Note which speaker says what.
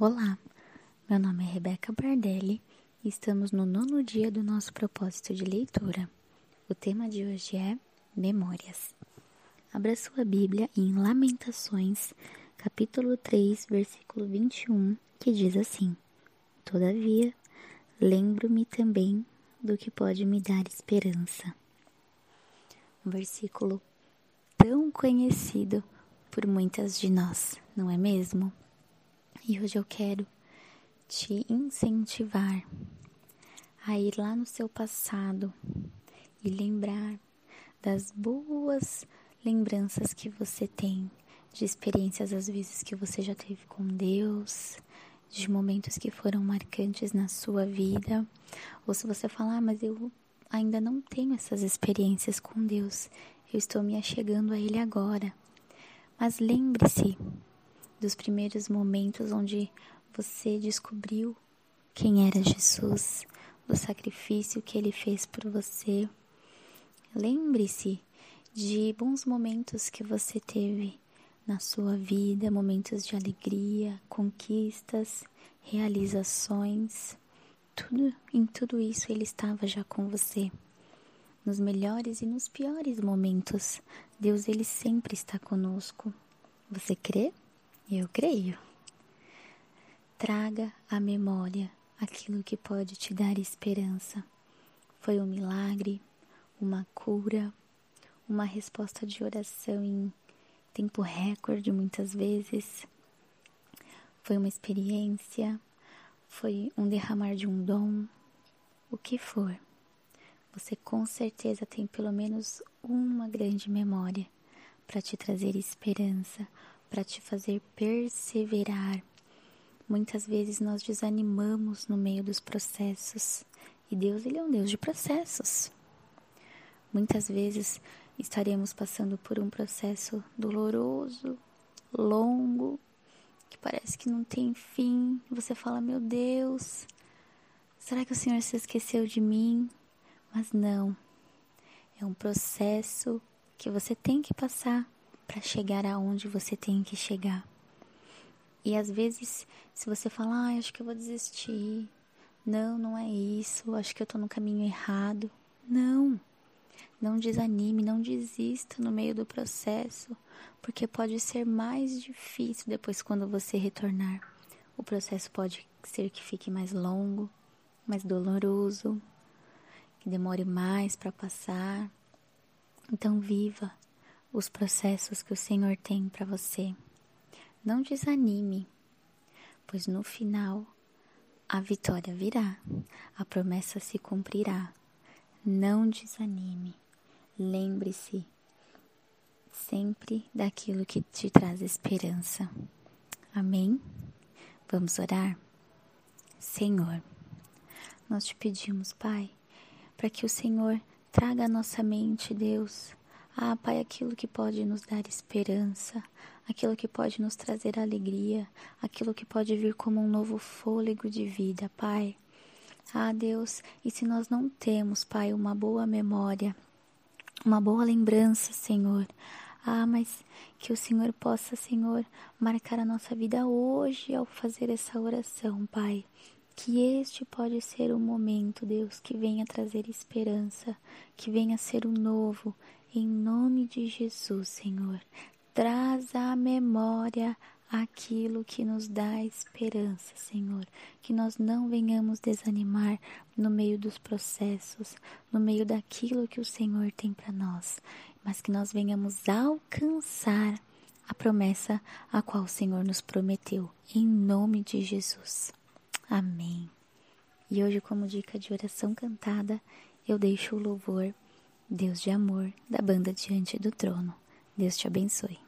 Speaker 1: Olá, meu nome é Rebeca Bardelli e estamos no nono dia do nosso propósito de leitura. O tema de hoje é Memórias. Abra sua Bíblia em Lamentações, capítulo 3, versículo 21, que diz assim: Todavia, lembro-me também do que pode me dar esperança. Um versículo tão conhecido por muitas de nós, não é mesmo? E hoje eu quero te incentivar a ir lá no seu passado e lembrar das boas lembranças que você tem, de experiências às vezes que você já teve com Deus, de momentos que foram marcantes na sua vida, ou se você falar, ah, mas eu ainda não tenho essas experiências com Deus, eu estou me achegando a Ele agora. Mas lembre-se dos primeiros momentos onde você descobriu quem era Jesus, do sacrifício que ele fez por você. Lembre-se de bons momentos que você teve na sua vida, momentos de alegria, conquistas, realizações. Tudo, em tudo isso ele estava já com você. Nos melhores e nos piores momentos, Deus ele sempre está conosco. Você crê? Eu creio. Traga à memória aquilo que pode te dar esperança. Foi um milagre, uma cura, uma resposta de oração em tempo recorde muitas vezes. Foi uma experiência, foi um derramar de um dom, o que for. Você com certeza tem pelo menos uma grande memória para te trazer esperança, para te fazer perseverar. Muitas vezes nós desanimamos no meio dos processos e Deus ele é um Deus de processos. Muitas vezes estaremos passando por um processo doloroso, longo, que parece que não tem fim. Você fala: "Meu Deus, será que o Senhor se esqueceu de mim?" Mas não. É um processo que você tem que passar para chegar aonde você tem que chegar. E às vezes, se você falar, ah, acho que eu vou desistir, não, não é isso, acho que eu tô no caminho errado. Não. Não desanime, não desista no meio do processo, porque pode ser mais difícil depois quando você retornar. O processo pode ser que fique mais longo, mais doloroso, que demore mais para passar. Então viva, os processos que o Senhor tem para você. Não desanime, pois no final a vitória virá, a promessa se cumprirá. Não desanime. Lembre-se sempre daquilo que te traz esperança. Amém? Vamos orar? Senhor, nós te pedimos, Pai, para que o Senhor traga à nossa mente, Deus, ah, Pai, aquilo que pode nos dar esperança, aquilo que pode nos trazer alegria, aquilo que pode vir como um novo fôlego de vida, Pai. Ah, Deus, e se nós não temos, Pai, uma boa memória, uma boa lembrança, Senhor, ah, mas que o Senhor possa, Senhor, marcar a nossa vida hoje ao fazer essa oração, Pai. Que este pode ser o momento, Deus, que venha trazer esperança, que venha ser o novo, em nome de Jesus, Senhor, traz à memória aquilo que nos dá esperança, Senhor. Que nós não venhamos desanimar no meio dos processos, no meio daquilo que o Senhor tem para nós, mas que nós venhamos alcançar a promessa a qual o Senhor nos prometeu, em nome de Jesus. Amém. E hoje, como dica de oração cantada, eu deixo o louvor Deus de amor, da banda Diante do Trono. Deus te abençoe.